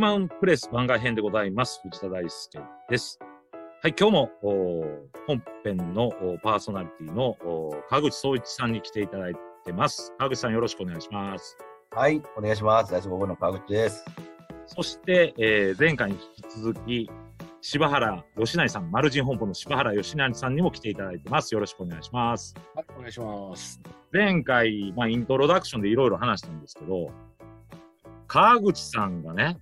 マンプレス番外編でございます。藤田大輔です。はい、今日もお本編のおパーソナリティのお川口総一さんに来ていただいてます。川口さんよろしくお願いします。はい、お願いします。大丈夫？の川口です。そして、えー前回に引き続き、柴原義成さん、マルジン本舗の柴原義成さんにも来ていただいてます。よろしくお願いします。はい、お願いします。前回、まあ、イントロダクションでいろいろ話したんですけど、川口さんがね、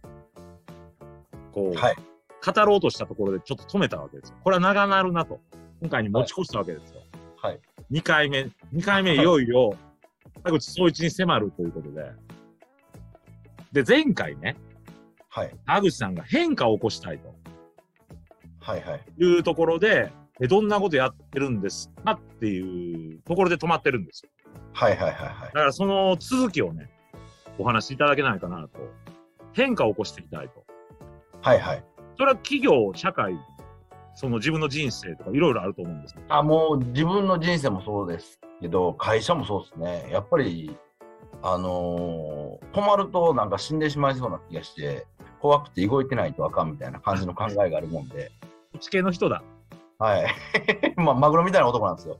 こう、はい語ろうとしたところでちょっと止めたわけですよ。これは長なるなと。今回に持ち越したわけですよ。はい。2回目、2回目いよいよ、川口総一に迫るということで。で、前回ね、はい。川口さんが変化を起こしたいとはい。はい。いうところで、えどんなことやってるんですかっていうところで止まってるんですよ。はい。はい。はい。だからその続きをね、お話しいただけないかなと。変化を起こしていきたいと。はい。はい。それは企業、社会、その自分の人生とかいろいろあると思うんです。あ、もう自分の人生もそうですけど、会社もそうですね。やっぱり、あのー止まるとなんか死んでしまいそうな気がして、怖くて動いてないとあかんみたいな感じの考えがあるもんで、地形の人だ。はい。まあ、マグロみたいな男なんですよ。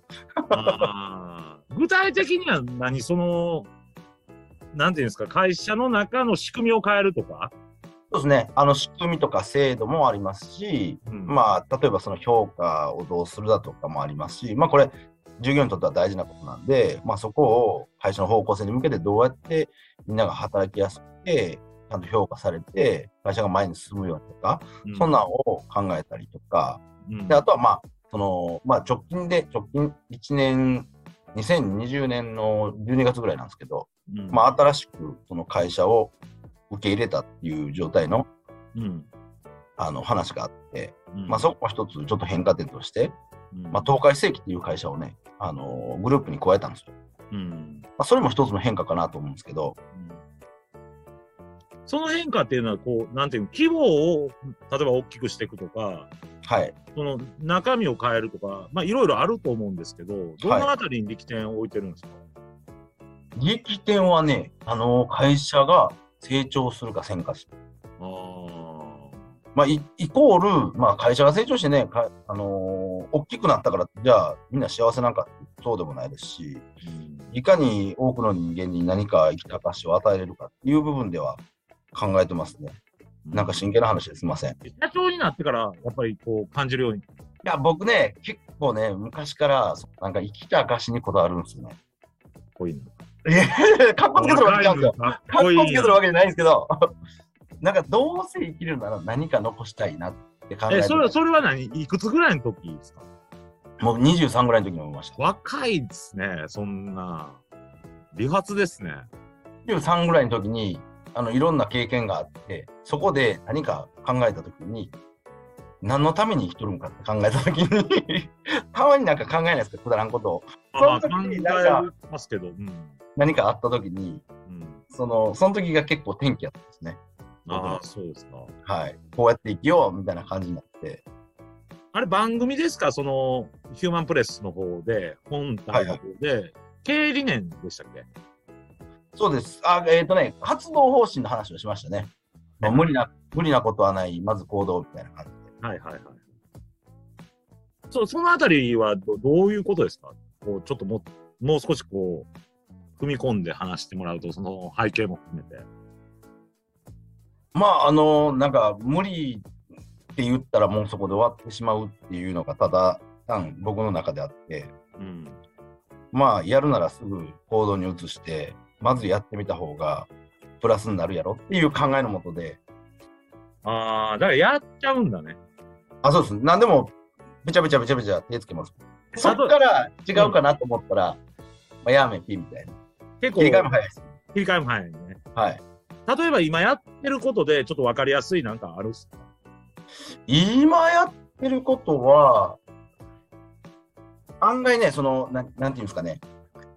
具体的には何？その、なんていうんですか、会社の中の仕組みを変えるとか、そうですね。あの仕組みとか制度もありますし、うん。まあ、例えばその評価をどうするだとかもありますし、まあこれ、従業員にとっては大事なことなんで、まあそこを会社の方向性に向けてどうやってみんなが働きやすくて、ちゃんと評価されて、会社が前に進むようにとか、うそんなんを考えたりとか、うん。であとはまあ、その、まあ直近で、直近1年、2020年の12月ぐらいなんですけど、うん。まあ新しくその会社を受け入れたっていう状態のうん。あの話があって、うん。まあ、そこも一つちょっと変化点として、うん。まあ、東海世紀っていう会社をね、あのーグループに加えたんですよ。うん。まあ、それも一つの変化かなと思うんですけど、その変化っていうのは、こう、なんていうの、規模を、例えば大きくしていくとか、はい。その中身を変えるとか、まあいろいろあると思うんですけど、どのあたりに力点を置いてるんですか、力点はね、あのー会社が成長するかせんかし。ああ。まあ、イイコール、まあ、会社が成長してね、かあのー大きくなったから、じゃあみんな幸せなんかそうでもないですし、いかに多くの人間に何か生きた証を与えれるかっていう部分では考えてますね。なんか真剣な話ですいません。い社長になってから、やっぱりこう感じるように。や、僕ね、結構ね、昔から、なんか生きた証にこだわるんですよね。こういういや、かっこつけてるわけじゃないんですよ。かっつけてるわけじゃないんですけど、なんかどうせ生きるなら何か残したいなって考ええ、てそれ、それは何？いくつぐらいの時ですか？もう23ぐらいの時に思いました。若いですね、そんな。理髪ですね。23ぐらいの時に、あの、いろんな経験があって、そこで何か考えた時に、何のために生きとるんかって考えた時に、たまになんか考えないですか、くだらんことを。まあ、その時考えになんかますけど、うん。何かあった時に、うん、その、その時が結構転機やったんですね。ああ、そうですか。はい。こうやって生きようみたいな感じになって。あれ、番組ですか？その、ヒューマンプレスの方で、本体の方で、経営理念でしたっけ？そうです。あ、えっ、とね、活動方針の話をしましたね。まあ、無理な、無理なことはない、まず行動みたいな感じで。はいはいはい。そう、そのあたりはどどういうことですか？こう、ちょっとも、もう少しこう、踏み込んで話してもらうと、その背景も含めて。まあ、あの、なんか、無理って言ったらもうそこで終わってしまうっていうのがただ単僕の中であって、うん。まあ、やるならすぐ行動に移して、まずやってみた方がプラスになるやろっていう考えのもとで、ああ、だからやっちゃうんだね。あ、そうです。何でも、べちゃべちゃべちゃべちゃ手つけます。そっから違うかなと思ったら、まあ、やめピみたいな。結構、切り替えも早いです。切り替えも早いね。はい。例えば今やってることで、ちょっとわかりやすいなんかあるっすか？今やってることは、案外ね、その、なんなんていうんですかね、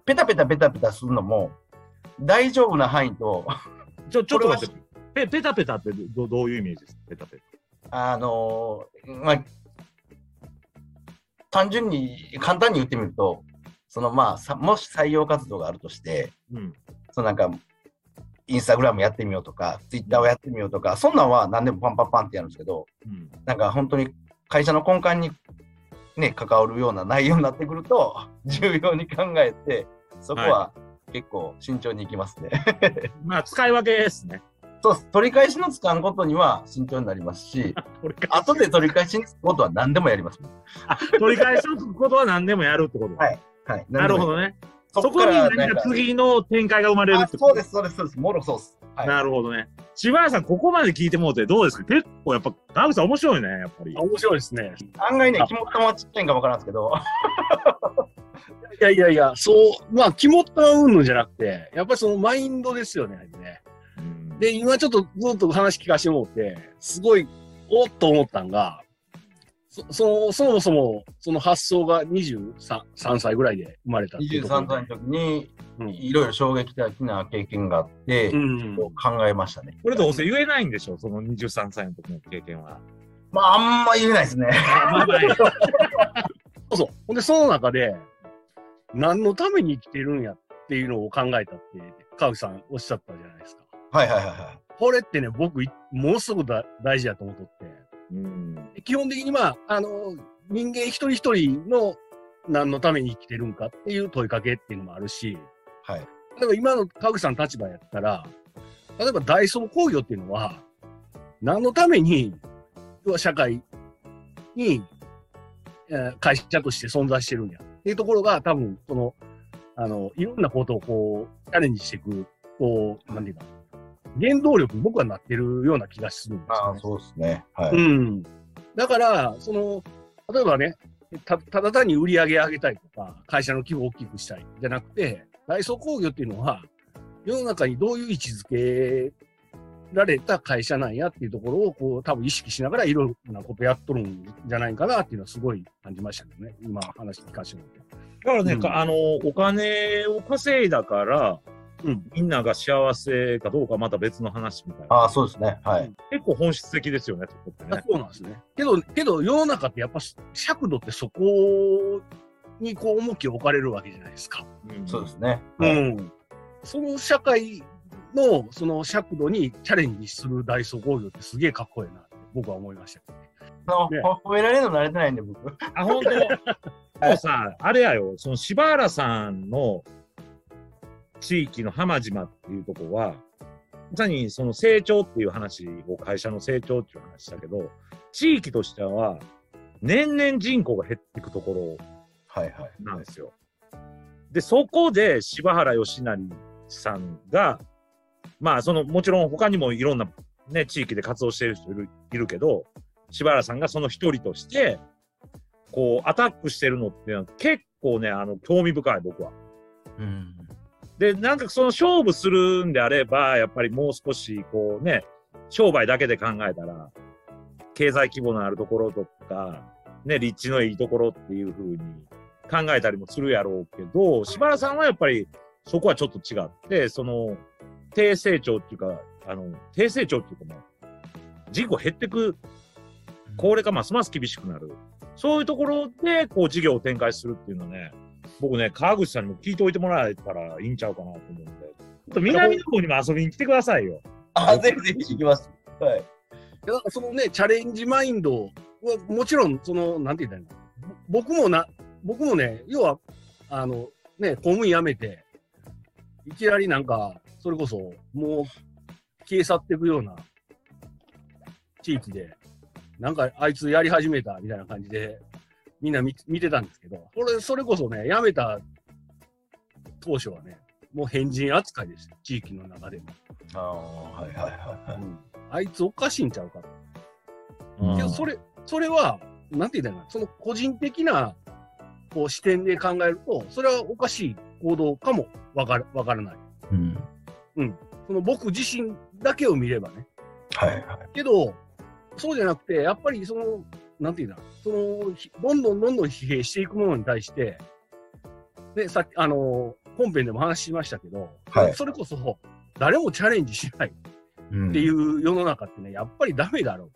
ペタペタペタペタするのも、大丈夫な範囲と、ちょ、ちょっと待って。ペペタペタってどどういうイメージですか？ペタペタ。あのーまあ、単純に、簡単に言ってみると、そのまあ、さもし採用活動があるとして、うん。そのなんか、インスタグラムやってみようとか、ツイッターをやってみようとか、そんなんは何でもパンパンパンってやるんですけど、うんなんか本当に会社の根幹にね、関わるような内容になってくると、重要に考えて、そこは結構慎重にいきますね。まあ、使い分けですね。そう。取り返しのつかんことには慎重になりますし、後で取り返しにつくことは何でもやります。あ取り返しのつくことは何でもやるってこと。はいはい。なるほどね。そそこに何か次の展開が生まれるってこと？あそうです、そうです、そうです。もろそうです。はい。なるほどね。柴原さん、ここまで聞いてもうてどうですか？結構やっぱ、川口さん面白いね、やっぱり。面白いですね。案外ね、肝っ玉はちっちゃいんかわからんですけど、いやいやいや、そう、まあ、肝ったうんぬんじゃなくて、やっぱりそのマインドですよね、ね。うんで、今ちょっとずっと話聞かせてもらって、すごい、おっと思ったんが、そそのそもそも、その発想が23 3歳ぐらいで生まれたっていうところ23歳の時に、うんいろいろ衝撃的な経験があって、うん。考えましたね。これどうせ言えないんでしょその23歳の時の経験は。まあ、あんま言えないですね。そうそう。ほんで、その中で、何のために生きてるんやっていうのを考えたって、川口さんおっしゃったじゃないですか。はいはいはいはい。これってね、僕、いものすごくだ大事だと思っとって。うん。基本的にまあ、あの、人間一人一人の何のために生きてるんかっていう問いかけっていうのもあるし、はい。例えば今の川口さんの立場やったら、例えばダイソー工業っていうのは、何のために、要は社会に、えー会社として存在してるんやっていうところが多分、その、あの、いろんなことをこう、チャレンジしていく、こう、なんていうか、原動力に僕はなってるような気がするんですよ、ね。ああ、そうですね。はい。うん。だから、その、例えばね、たただ単に売り上げ上げたいとか、会社の規模を大きくしたいじゃなくて、ダイソー工業っていうのは、世の中にどういう位置づけられた会社なんやっていうところを、こう、多分意識しながらいろんなことやっとるんじゃないかなっていうのはすごい感じましたけどね。今話聞かせてもらって。だからね、うんかあの、お金を稼いだから、うんみんなが幸せかどうかまた別の話みたいな。ああ、そうですね。はい。結構本質的ですよね、そこってあね。そうなんですね。けど、けど世の中ってやっぱ尺度ってそこにこう重きを置かれるわけじゃないですか。うんそうですね。うはいん。その社会のその尺度にチャレンジするダイソー工業ってすげえかっこいいなって僕は思いました。あのね褒められるの慣れてないんで、僕。あ、本当。もうさ、あれやよ、その柴原さんの地域の浜島っていうとこは、まさにその成長っていう話を、会社の成長っていう話だけど、地域としては、年々人口が減っていくところはいはい。なんですよ。で、そこで柴原義成さんが、まあ、その、もちろん他にもいろんなね、地域で活動している人いるいるけど、柴原さんがその一人として、こう、アタックしてるのっていうのは結構ね、あの、興味深い、僕は。うん。で、なんかその勝負するんであれば、やっぱりもう少し、こうね、商売だけで考えたら、経済規模のあるところとか、ね、立地のいいところっていう風に考えたりもするやろうけど、柴原さんはやっぱりそこはちょっと違って、その、低成長っていうか、あの、低成長っていうかもう、人口減ってく、高齢化ますます厳しくなる。そういうところで、こう、事業を展開するっていうのはね、僕ね、川口さんにも聞いておいてもらえたらいいんちゃうかなと思うんで、ちょっと南の方にも遊びに来てくださいよ。あ、ぜひぜひ行きます。はい。いやそのね、チャレンジマインドは、もちろん、その、なんて言ったらいいのぼ僕もな、僕もね、要は、あの、ね、公務員辞めて、いきなりなんか、それこそ、もう、消え去っていくような地域で、なんか、あいつやり始めたみたいな感じで、みんな見見てたんですけど、それ、それこそね、辞めた当初はね、もう変人扱いでした、地域の中でも。ああ、はいはいはい。うんあいつおかしいんちゃうかと。うんけど、それ、それは、なんて言うんだろうな、その個人的な、こう、視点で考えると、それはおかしい行動かもわから、わからない。うん。その僕自身だけを見ればね。はいはい。けど、そうじゃなくて、やっぱりその、なんて言うんだその、ひどんどんどんどん疲弊していくものに対して、で、さっき、あの、本編でも話しましたけど、はいそれこそ、誰もチャレンジしないうんっていう世の中ってね、やっぱりダメだろう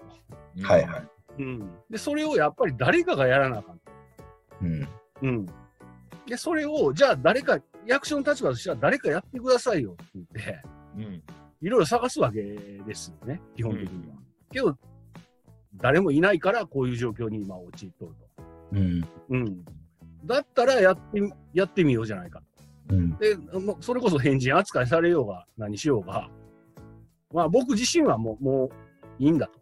と。はいはい。うん。で、それをやっぱり誰かがやらなあかん。うん。うん。で、それを、じゃあ誰か、役所の立場としては誰かやってくださいよって言って、うん。いろいろ探すわけですよね、基本的には。けど、誰もいないからこういう状況に今陥っとると。うん。うん。だったらやってみ、やってみようじゃないか。うん。で、もうそれこそ変人扱いされようが何しようが、まあ僕自身はもう、もういいんだと。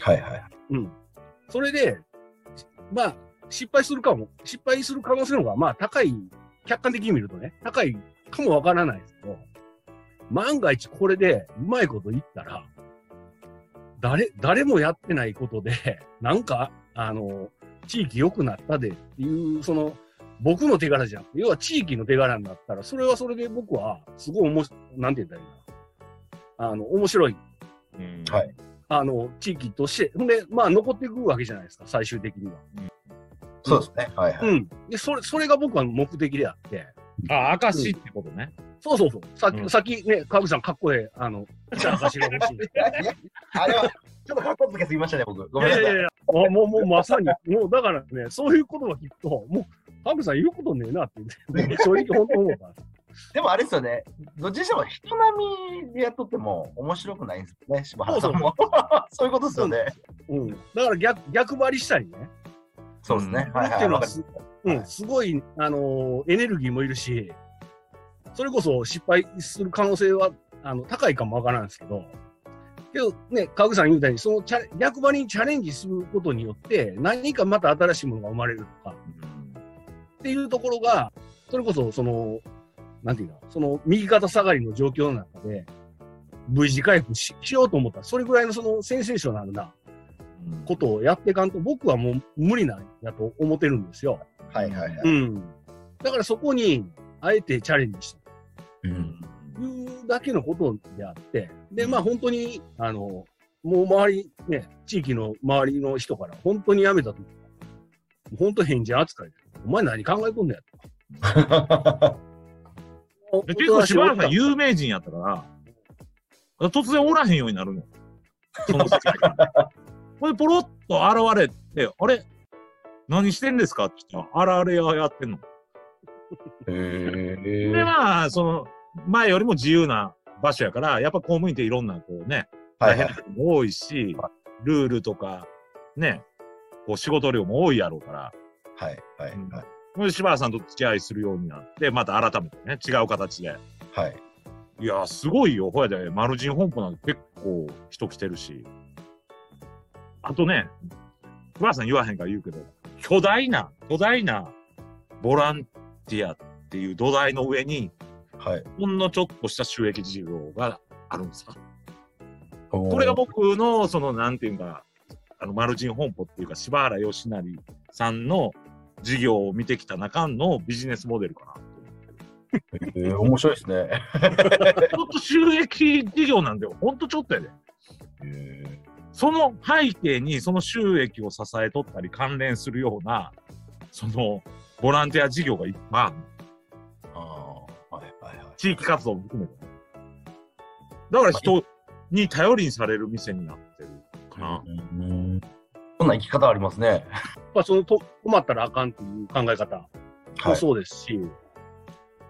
はいはい。うん。それで、まあ、失敗するかも、失敗する可能性の方が、まあ高い、客観的に見るとね、高いかもわからないですけど、万が一これでうまいこと言ったら、誰、誰もやってないことで、なんか、あの、地域良くなったでっていう、その、僕の手柄じゃん。要は地域の手柄になったら、それはそれで僕は、すごいおもし、なんて言ったらいいな。あの、面白いうんはい。あの、地域として、ほんで、まあ、残っていくわけじゃないですか、最終的には。そうですね。はいはい。うん。で、それ、それが僕は目的であって、あ、証ってことね。そうそうそう。さっき、うんさっきね、川口さんかっこええ、あの、証が欲しい。あれは、ちょっとかっこつけすぎましたね、僕。ごめんなさい。いやいやいや、もう、もう、もうまさに、もう、だからね、そういうことが聞くと、もう、川口さん言うことねえなって言って、も う正直本当思うから。でもあれですよね、どっちにしても人並みでやっとっても面白くないんですよね、柴原さんも。そういうことですよね。うん。だから逆、逆張りしたりね。そうですね。うんはいはい。っていうのはするうん、すごい、あのーエネルギーもいるし、それこそ失敗する可能性は、あの、高いかもわからんですけど、けどね、川口さん言うたように、そのチャレ逆張りにチャレンジすることによって、何かまた新しいものが生まれるとか、っていうところが、それこそ、その、なんていうの、その右肩下がりの状況の中で、V 字回復ししようと思ったら、それぐらいのそのセンセーショナルなうんことをやっていかんと、僕はもう無理なんやと思ってるんですよ。はいはいはい。うん。だからそこに、あえてチャレンジしただけのことであって、で、まあ本当に、あの、もう周り、ね、地域の周りの人から本当に辞めたとき、本当返事扱いで、お前何考えとんねやと。で結構柴原さん有名人やったから、突然おらへんようになるの。その世界から。ほんで、ポロッと現れて、あれ？何してんですか？って言ったら、あられややってんの。へで、まあ、その、前よりも自由な場所やから、やっぱ公務員っていろんな、こうね、大変はいは。ないことも多いし、ルールとか、ね、こう仕事量も多いやろうから、はいはいはい。ほんで柴原さんと付き合いするようになって、また改めてね、違う形で。はい。いや、すごいよ。ほやで、マルジン本舗なんて結構人来てるし。あとね、柴原さん言わへんから言うけど、巨大な、巨大なボランティアっていう土台の上に、はい。ほんのちょっとした収益事業があるんですか？ここれが僕の、その、なんていうんか、あの、マルジン本舗っていうか、柴原義成さんの事業を見てきた中のビジネスモデルかな。えー、面白いですね。ちょっと収益事業なんだよ。ほんとちょっとやで。えその背景にその収益を支えとったり関連するような、その、ボランティア事業がいっぱいある地域活動も含めてね。だから人に頼りにされる店になってるかな。うん。そんな生き方ありますね。まあ、そのと困ったらあかんっていう考え方はい。もそうですし、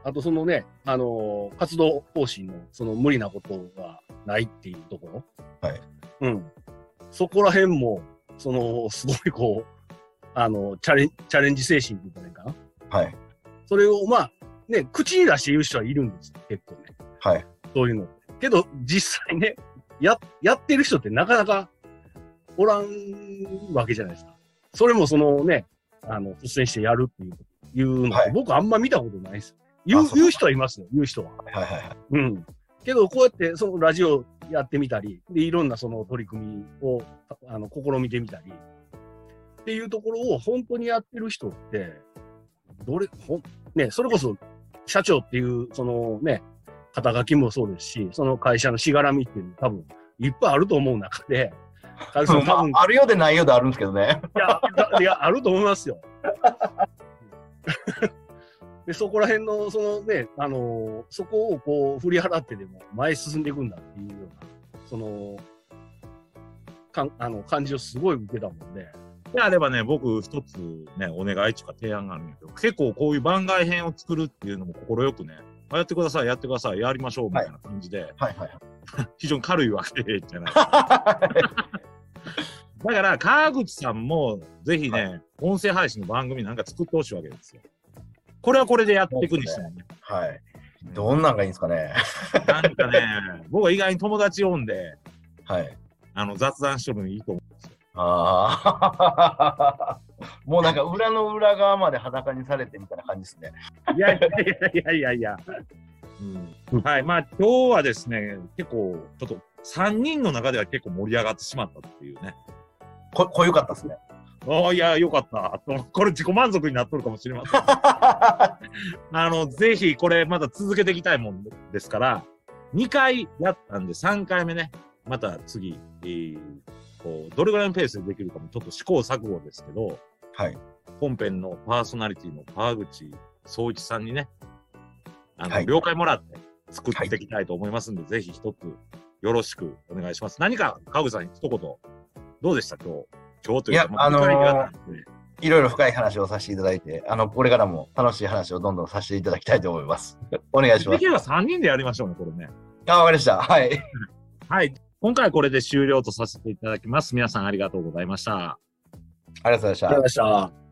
あとそのね、あのー活動方針のその無理なことがないっていうところ。はい。うん。そこら辺も、その、すごいこう、あの、チャレン、チャレンジ精神って言ったらいいかな。はい。それを、まあ、ね、口に出して言う人はいるんですよ、結構ね。はい。そういうの。けど、実際ね、や、やってる人ってなかなかおらんわけじゃないですか。それもそのね、あの、率先してやるっていう、いうのはい僕あんま見たことないです。言う言う人はいますよ、言う人は。はいはいはい。うん。けど、こうやって、そのラジオやってみたり、で、いろんなその取り組みを、あの、試みてみたり、っていうところを本当にやってる人って、どれ、ほん、ね、それこそ、社長っていう、そのね、肩書きもそうですし、その会社のしがらみっていうの多分、いっぱいあると思う中で、多分、いまあ、あるようでないようであるんですけどね。や、だいや、あると思いますよ。で、そこら辺の、そのね、あのーそこをこう、振り払ってでも前へ進んでいくんだっていうような、その、かんあの感じをすごい受けたもんで、であればね、僕一つね、お願いとか提案があるんだけど、結構こういう番外編を作るっていうのも快くね、あやってください、やってください、やりましょうみたいな感じで、はいはい。非常に軽いわけじゃない。だから、川口さんも、ぜひね、音声配信の番組なんか作ってほしいわけですよ。これはこれでやっていくにしてもね。はい。どんなんがいいんですかね。なんかね、僕は意外に友達呼んで、はい。あの、雑談してるのいいと思うんですよ。ああ。もうなんか裏の裏側まで裸にされてみたいな感じですね。いやいやいやいやいや。うん、はい。まあ、今日はですね、結構、ちょっと、3人の中では結構盛り上がってしまったっていうね。こ、濃ゆかったですね。ああ、いや、よかった。とこれ自己満足になっとるかもしれません。あの、ぜひ、これまた続けていきたいもんですから、2回やったんで、3回目ね、また次、えーこう、どれぐらいのペースでできるかもちょっと試行錯誤ですけど、はい。本編のパーソナリティの川口総一さんにね、あの、はい了解もらって作っていきたいと思いますんで、ぜひ一つよろしくお願いします。何か川口さん一言、どうでした？今日。今日というか、いやあのーいろいろ深い話をさせていただいて、あの、これからも楽しい話をどんどんさせていただきたいと思います。お願いしま。ですきれば3人でやりましょうね、これね。あ、わかりました。はい。はい。今回はこれで終了とさせていただきます。皆さんありがとうございました。ありがとうございましたありがとうございました。